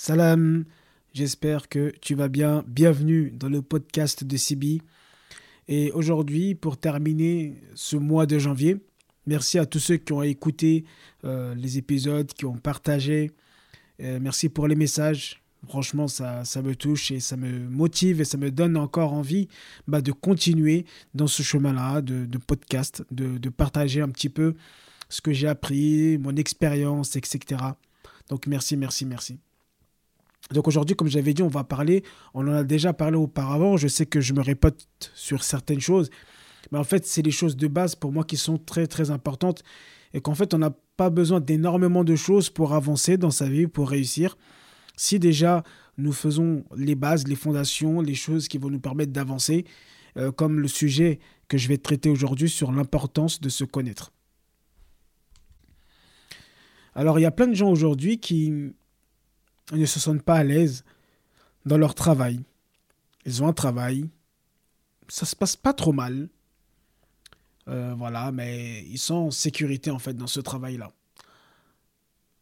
Salam, j'espère que tu vas bien. Bienvenue dans le podcast de Sibi. Et aujourd'hui, pour terminer ce mois de janvier, merci à tous ceux qui ont écouté euh, les épisodes, qui ont partagé. Euh, merci pour les messages. Franchement, ça, me touche et ça me motive et ça me donne encore envie bah, de continuer dans ce chemin-là de, podcast, de partager un petit peu ce que j'ai appris, mon expérience, etc. Donc merci, merci, merci. Donc aujourd'hui, comme j'avais dit, on va parler, on en a déjà parlé auparavant, je sais que je me répète sur certaines choses, mais en fait, c'est les choses de base pour moi qui sont très très importantes et qu'en fait, on n'a pas besoin d'énormément de choses pour avancer dans sa vie, pour réussir. Si déjà nous faisons les bases, les fondations, les choses qui vont nous permettre d'avancer, euh, comme le sujet que je vais traiter aujourd'hui sur l'importance de se connaître. Alors, il y a plein de gens aujourd'hui qui ne se sentent pas à l'aise dans leur travail. Ils ont un travail, ça se passe pas trop mal. Euh, voilà, mais ils sont en sécurité en fait dans ce travail-là.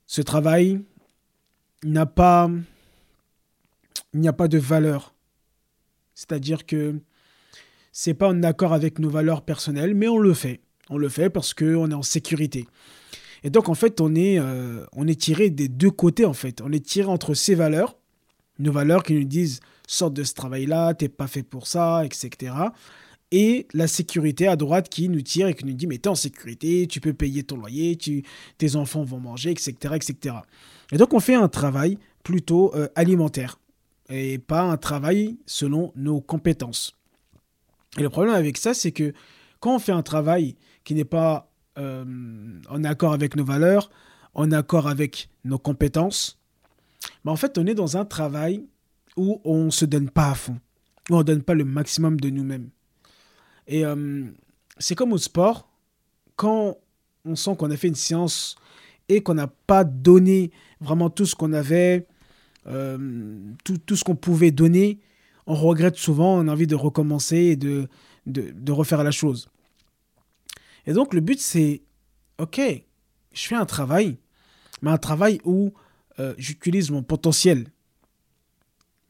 Ce travail n'a pas, n'y a pas de valeur. C'est-à-dire que c'est pas en accord avec nos valeurs personnelles, mais on le fait. On le fait parce qu'on est en sécurité. Et donc, en fait, on est, euh, on est tiré des deux côtés, en fait. On est tiré entre ces valeurs, nos valeurs qui nous disent sors de ce travail-là, t'es pas fait pour ça, etc. Et la sécurité à droite qui nous tire et qui nous dit mais t'es en sécurité, tu peux payer ton loyer, tu, tes enfants vont manger, etc., etc. Et donc, on fait un travail plutôt euh, alimentaire et pas un travail selon nos compétences. Et le problème avec ça, c'est que quand on fait un travail qui n'est pas euh, en accord avec nos valeurs, en accord avec nos compétences, mais en fait, on est dans un travail où on ne se donne pas à fond, où on ne donne pas le maximum de nous-mêmes. Et euh, c'est comme au sport, quand on sent qu'on a fait une séance et qu'on n'a pas donné vraiment tout ce qu'on avait, euh, tout, ce qu'on pouvait donner, on regrette souvent, on a envie de recommencer et de refaire la chose. Et donc le but c'est, ok, je fais un travail, mais un travail où euh, j'utilise mon potentiel,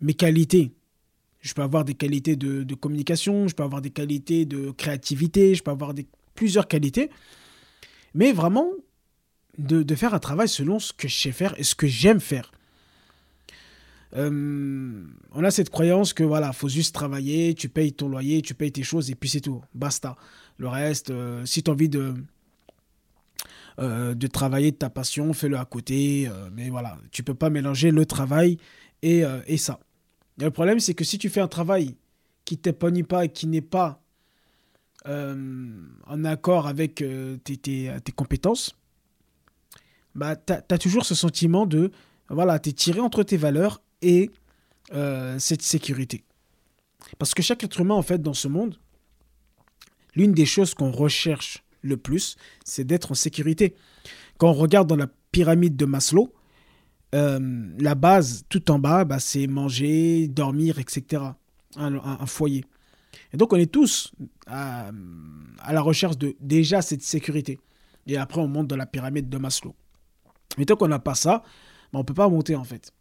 mes qualités. Je peux avoir des qualités de, communication, je peux avoir des qualités de créativité, je peux avoir plusieurs qualités, mais vraiment de, faire un travail selon ce que je sais faire et ce que j'aime faire. Euh, on a cette croyance que voilà, faut juste travailler, tu payes ton loyer, tu payes tes choses et puis c'est tout, basta. Le reste, euh, si tu as envie de, euh, de travailler de ta passion, fais-le à côté. Mais voilà, tu peux pas mélanger le travail et, et ça. le problème, c'est que si tu fais un travail qui t'épanouit pas et qui n'est pas en accord avec tes, tes, tes, compétences, bah, tu as, toujours ce sentiment de, voilà, tu es tiré entre tes valeurs et cette sécurité. Parce que chaque être humain, en fait, dans ce monde, l'une des choses qu'on recherche le plus, c'est d'être en sécurité. Quand on regarde dans la pyramide de Maslow, euh, la base tout en bas, bah, c'est manger, dormir, etc. Un, foyer. Et donc on est tous à, la recherche de déjà cette sécurité. Et après on monte dans la pyramide de Maslow. Mais tant qu'on n'a pas ça, bah, on ne peut pas monter en fait.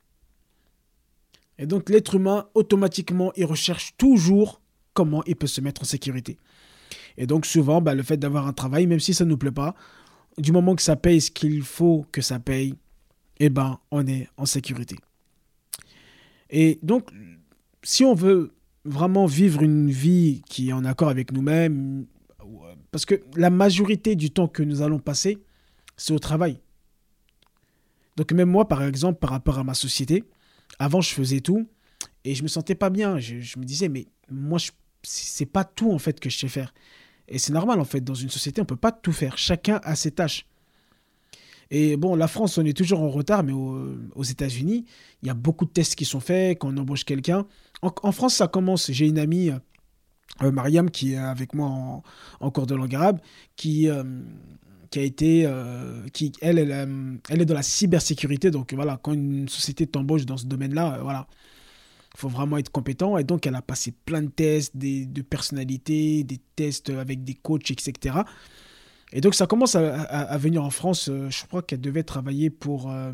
Et donc l'être humain, automatiquement, il recherche toujours comment il peut se mettre en sécurité. Et donc souvent, bah, le fait d'avoir un travail, même si ça ne nous plaît pas, du moment que ça paye ce qu'il faut que ça paye, eh ben, on est en sécurité. Et donc, si on veut vraiment vivre une vie qui est en accord avec nous-mêmes, parce que la majorité du temps que nous allons passer, c'est au travail. Donc même moi, par exemple, par rapport à ma société, avant je faisais tout et je me sentais pas bien. Je, me disais, mais moi, c'est pas tout en fait que je sais faire. Et c'est normal, en fait, dans une société, on peut pas tout faire. Chacun a ses tâches. Et bon, la France, on est toujours en retard, mais aux, États-Unis, il y a beaucoup de tests qui sont faits quand on embauche quelqu'un. En, France, ça commence. J'ai une amie, euh, Mariam, qui est avec moi en, cours de langue arabe, qui, euh, qui a été. Euh, qui, elle, elle, elle, est dans la cybersécurité. Donc voilà, quand une société t'embauche dans ce domaine-là, voilà il faut vraiment être compétent. Et donc, elle a passé plein de tests de personnalité, des tests avec des coachs, etc. Et donc, ça commence à, venir en France. Euh, je crois qu'elle devait travailler pour, euh,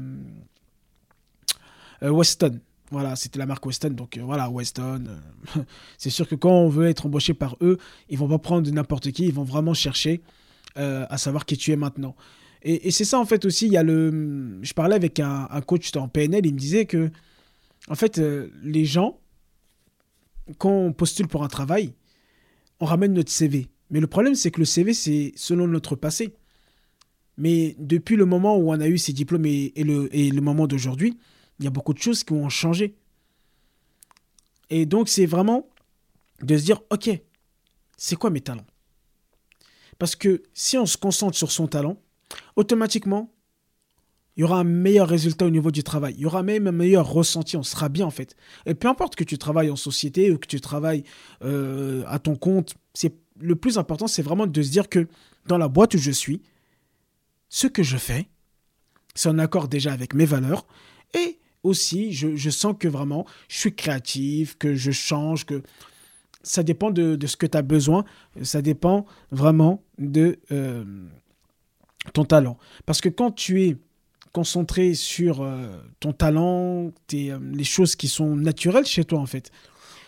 Weston. Voilà, c'était la marque Weston. Donc voilà, Weston. c'est sûr que quand on veut être embauché par eux, ils vont pas prendre n'importe qui. Ils vont vraiment chercher à savoir qui tu es maintenant. Et, c'est ça en fait aussi. Il y a le. Je parlais avec un, coach en PNL. Il me disait que en fait, les gens quand on postule pour un travail, on ramène notre CV. Mais le problème, c'est que le CV, c'est selon notre passé. Mais depuis le moment où on a eu ces diplômes et, le, et le moment d'aujourd'hui, il y a beaucoup de choses qui ont changé. Et donc, c'est vraiment de se dire, OK, c'est quoi mes talents? Parce que si on se concentre sur son talent, automatiquement, il y aura un meilleur résultat au niveau du travail. Il y aura même un meilleur ressenti. On sera bien en fait. Et peu importe que tu travailles en société ou que tu travailles euh, à ton compte, c'est le plus important, c'est vraiment de se dire que dans la boîte où je suis, ce que je fais, c'est en accord déjà avec mes valeurs. Et aussi, je, sens que vraiment, je suis créatif, que je change, que ça dépend de, ce que tu as besoin. Ça dépend vraiment de euh, ton talent. Parce que quand tu es concentrer sur euh, ton talent, euh, les choses qui sont naturelles chez toi en fait.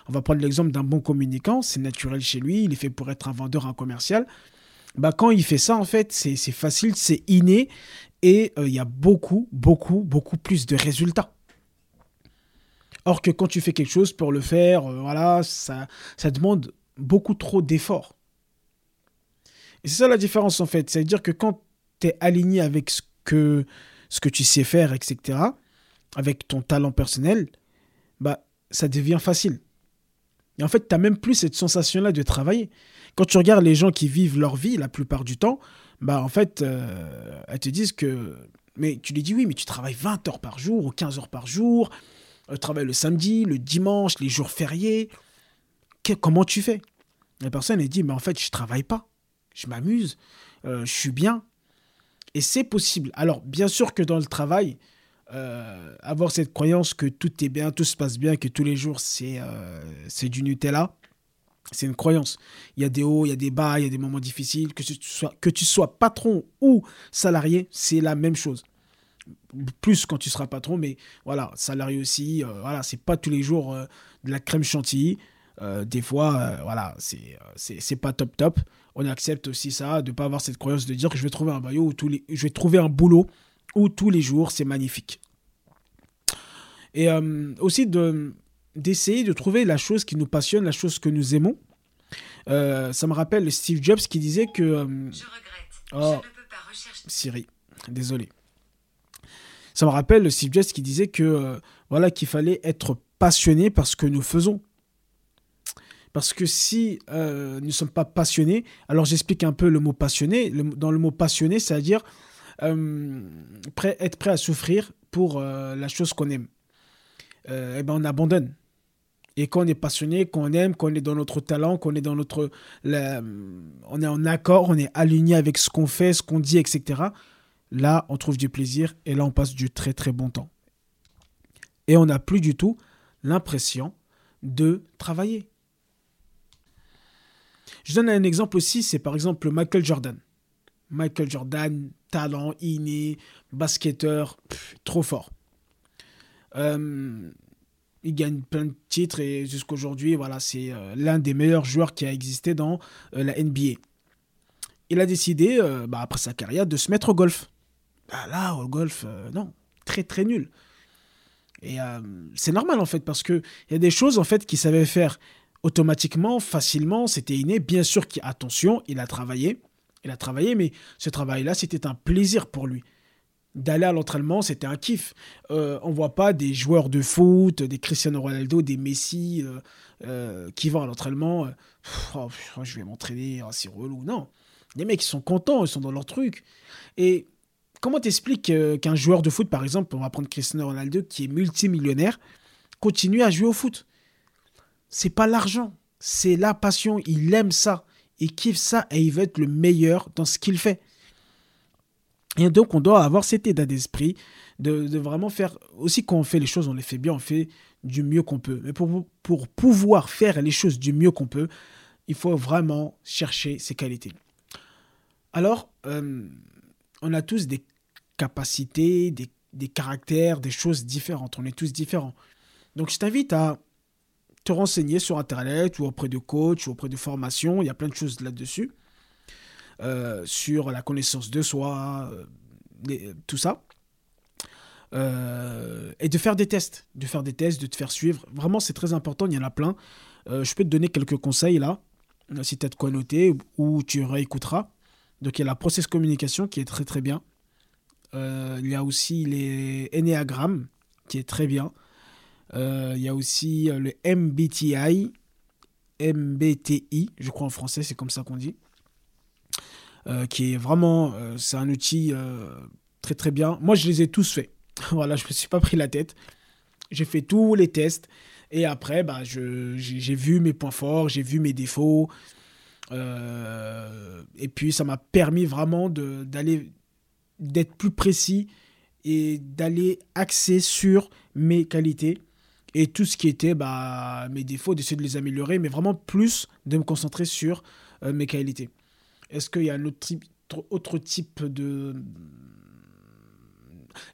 On va prendre l'exemple d'un bon communicant, c'est naturel chez lui, il est fait pour être un vendeur, un commercial. Bah, quand il fait ça, en fait, c'est facile, c'est inné et il y a beaucoup, beaucoup, beaucoup plus de résultats. Or que quand tu fais quelque chose pour le faire, voilà, ça, ça demande beaucoup trop d'efforts. Et c'est ça la différence en fait. C'est-à-dire que quand tu es aligné avec ce que tu sais faire, etc., avec ton talent personnel, bah, ça devient facile. Et en fait, tu n'as même plus cette sensation-là de travailler. Quand tu regardes les gens qui vivent leur vie la plupart du temps, bah, en fait, euh, elles te disent que. Mais tu lui dis oui, mais tu travailles 20 heures par jour ou 15 heures par jour. Tu travailles le samedi, le dimanche, les jours fériés. comment tu fais? La personne, elle dit, mais en fait, je travaille pas. Je m'amuse. Euh, je suis bien. Et c'est possible. Alors, bien sûr que dans le travail, euh, avoir cette croyance que tout est bien, tout se passe bien, que tous les jours c'est euh, c'est du Nutella, c'est une croyance. Il y a des hauts, il y a des bas, il y a des moments difficiles. Que tu sois, que tu sois patron ou salarié, c'est la même chose. Plus quand tu seras patron, mais voilà, salarié aussi, euh, voilà, c'est pas tous les jours de la crème chantilly. des fois, voilà, c'est pas top top on accepte aussi ça, de ne pas avoir cette croyance de dire que je vais trouver un maillot ou tous les, je vais trouver un boulot où tous les jours c'est magnifique. Et euh, aussi de d'essayer de trouver la chose qui nous passionne, la chose que nous aimons. Euh, ça me rappelle Steve Jobs qui disait que. Euh, je regrette. Oh, je ne peux pas rechercher. Siri, désolé. Ça me rappelle Steve Jobs qui disait que voilà qu'il fallait être passionné par ce que nous faisons. Parce que si euh, nous ne sommes pas passionnés, alors j'explique un peu le mot passionné. dans le mot passionné, c'est-à-dire euh, être prêt à souffrir pour euh, la chose qu'on aime. eh ben on abandonne. Et quand on est passionné, qu'on aime, qu'on est dans notre talent, qu'on est dans notre. on est en accord, on est aligné avec ce qu'on fait, ce qu'on dit, etc. Là, on trouve du plaisir et là, on passe du très très bon temps. Et on n'a plus du tout l'impression de travailler. Je donne un exemple aussi, c'est par exemple Michael Jordan. Michael Jordan, talent inné, basketteur, trop fort. Euh, il gagne plein de titres et jusqu'aujourd'hui, voilà, c'est euh, l'un des meilleurs joueurs qui a existé dans euh, la NBA. Il a décidé, bah, après sa carrière, de se mettre au golf. Bah, là, au golf, non, très très nul. Et c'est normal en fait, parce qu'il y a des choses en fait qu'il savait faire automatiquement, facilement, c'était inné. Bien sûr qu'attention, il a travaillé. Il a travaillé, mais ce travail-là, c'était un plaisir pour lui. D'aller à l'entraînement, c'était un kiff. Euh, on voit pas des joueurs de foot, des Cristiano Ronaldo, des Messi euh, euh, qui vont à l'entraînement. Oh, je vais m'entraîner, oh, c'est relou. Non. Les mecs, ils sont contents, ils sont dans leur truc. Et comment t'expliques qu'un joueur de foot, par exemple, on va prendre Cristiano Ronaldo, qui est multimillionnaire, continue à jouer au foot? C'est pas l'argent, c'est la passion. Il aime ça, il kiffe ça et il veut être le meilleur dans ce qu'il fait. Et donc, on doit avoir cet état d'esprit de, vraiment faire. Aussi, quand on fait les choses, on les fait bien, on fait du mieux qu'on peut. Mais pour, pour pouvoir faire les choses du mieux qu'on peut, il faut vraiment chercher ses qualités. Alors, euh, on a tous des capacités, des caractères, des choses différentes. On est tous différents. Donc je t'invite à te renseigner sur Internet ou auprès de coachs ou auprès de formations. Il y a plein de choses là-dessus. Euh, sur la connaissance de soi, euh, tout ça. Euh, et de faire des tests, de faire des tests, de te faire suivre. Vraiment, c'est très important, il y en a plein. je peux te donner quelques conseils là, si tu as de quoi noter, ou tu réécouteras. Donc il y a la process communication qui est très très bien. Il y a aussi les ennéagrammes qui est très bien. il y a aussi le MBTI, MBTI, je crois en français, c'est comme ça qu'on dit. Euh, qui est vraiment, euh, c'est un outil euh, très très bien. Moi, je les ai tous faits. voilà, je me suis pas pris la tête. J'ai fait tous les tests et après, bah, j'ai vu mes points forts, j'ai vu mes défauts. et puis, ça m'a permis vraiment d'aller, d'être plus précis et d'aller axer sur mes qualités et tout ce qui était bah, mes défauts, d'essayer de les améliorer, mais vraiment plus de me concentrer sur mes qualités. Est-ce qu'il y a un autre type, autre type de...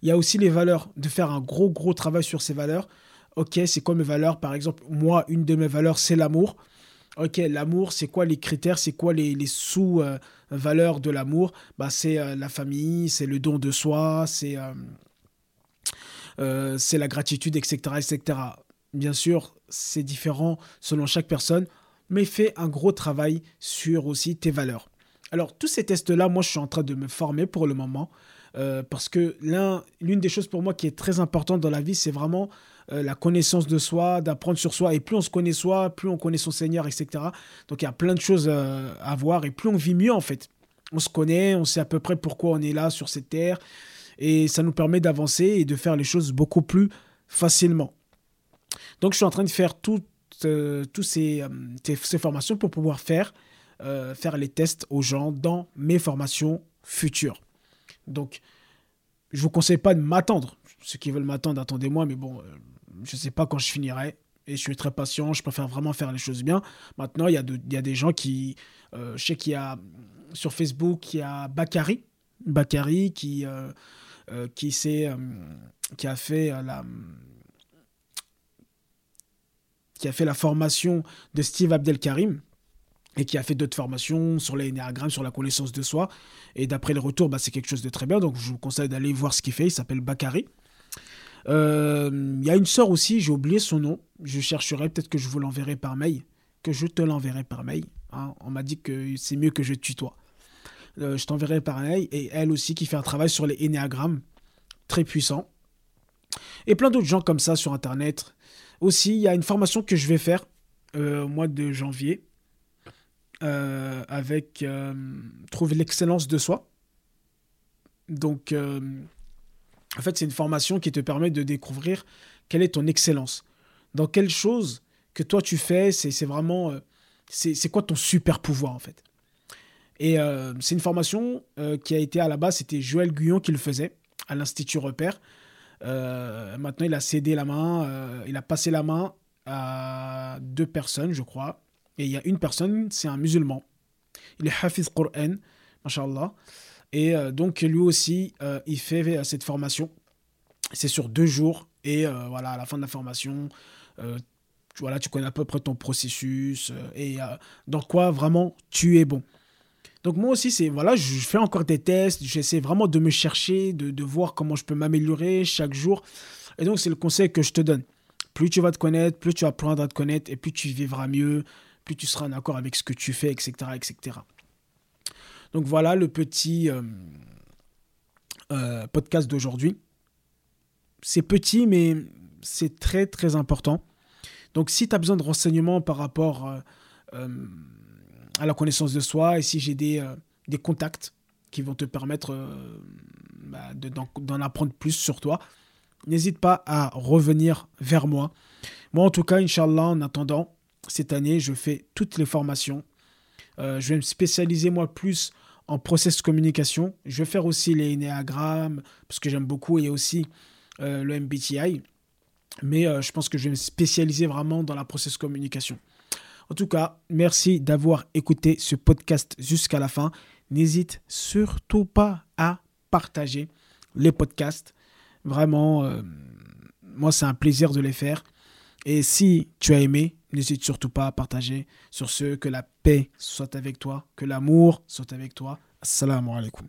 Il y a aussi les valeurs, de faire un gros, gros travail sur ces valeurs. Ok, c'est quoi mes valeurs? Par exemple, moi, une de mes valeurs, c'est l'amour. Ok, l'amour, c'est quoi les critères C'est quoi les, sous-valeurs de l'amour? Bah, C'est euh, la famille, c'est le don de soi, c'est euh, euh, la gratitude, etc., etc. Bien sûr, c'est différent selon chaque personne, mais fais un gros travail sur aussi tes valeurs. Alors, tous ces tests-là, moi, je suis en train de me former pour le moment. Parce que l'une des choses pour moi qui est très importante dans la vie, c'est vraiment euh, la connaissance de soi, d'apprendre sur soi. Et plus on se connaît soi, plus on connaît son Seigneur, etc. Donc il y a plein de choses euh, à voir et plus on vit mieux en fait. On se connaît, on sait à peu près pourquoi on est là sur cette terre. Et ça nous permet d'avancer et de faire les choses beaucoup plus facilement. Donc je suis en train de faire toutes ces, ces formations pour pouvoir faire euh, faire les tests aux gens dans mes formations futures. Donc, je vous conseille pas de m'attendre. Ceux qui veulent m'attendre, attendez-moi, mais bon, euh, je ne sais pas quand je finirai. Et je suis très patient, je préfère vraiment faire les choses bien. Maintenant, il y, a des gens qui. Euh, je sais qu'il y a sur Facebook, il y a Bakary. Bakary qui, qui, qui a fait la qui a fait la formation de Steve Abdelkarim et qui a fait d'autres formations sur l'énéagramme, sur la connaissance de soi. Et d'après les retours, bah, c'est quelque chose de très bien. Donc je vous conseille d'aller voir ce qu'il fait. Il s'appelle Bakary. Euh, il y a une sœur aussi, j'ai oublié son nom. Je chercherai, peut-être que je vous l'enverrai par mail. Que je te l'enverrai par mail. Hein. On m'a dit que c'est mieux que je tutoie. Euh, je t'enverrai par mail. Et elle aussi qui fait un travail sur les énéagrammes. Très puissant. Et plein d'autres gens comme ça sur Internet. Aussi, il y a une formation que je vais faire euh, au mois de janvier euh, avec euh, trouver l'excellence de soi. Donc, euh, en fait, c'est une formation qui te permet de découvrir quelle est ton excellence. Dans quelle chose que toi tu fais, c'est vraiment. c'est quoi ton super pouvoir, en fait. Et c'est une formation qui a été à la base, c'était Joël Guyon qui le faisait à l'Institut Repère. maintenant, il a cédé la main, il a passé la main à deux personnes, je crois. Et il y a une personne, c'est un musulman. Il est Hafiz Qur'an, mashallah. Et euh, donc, lui aussi, euh, il fait euh, cette formation. C'est sur deux jours. Et voilà, à la fin de la formation, voilà, tu connais à peu près ton processus et dans quoi vraiment tu es bon. Donc moi aussi, c'est voilà, je fais encore des tests, j'essaie vraiment de me chercher, de, voir comment je peux m'améliorer chaque jour. Et donc c'est le conseil que je te donne. Plus tu vas te connaître, plus tu vas à te connaître et plus tu vivras mieux, plus tu seras en accord avec ce que tu fais, etc. etc. Donc voilà le petit euh, euh, podcast d'aujourd'hui. C'est petit, mais c'est très très important. Donc si tu as besoin de renseignements par rapport euh, à la connaissance de soi et si j'ai des, contacts qui vont te permettre bah, d'en apprendre plus sur toi, n'hésite pas à revenir vers moi. Moi en tout cas, Inch'Allah, en attendant, cette année, je fais toutes les formations. Euh, je vais me spécialiser moi plus en process communication. Je vais faire aussi les néagrammes, parce que j'aime beaucoup, et aussi euh, le MBTI. Mais euh, je pense que je vais me spécialiser vraiment dans la process communication. En tout cas, merci d'avoir écouté ce podcast jusqu'à la fin. N'hésite surtout pas à partager les podcasts. Vraiment, moi, c'est un plaisir de les faire. Et si tu as aimé, n'hésite surtout pas à partager. Sur ce, que la paix soit avec toi, que l'amour soit avec toi. Assalamu alaikum.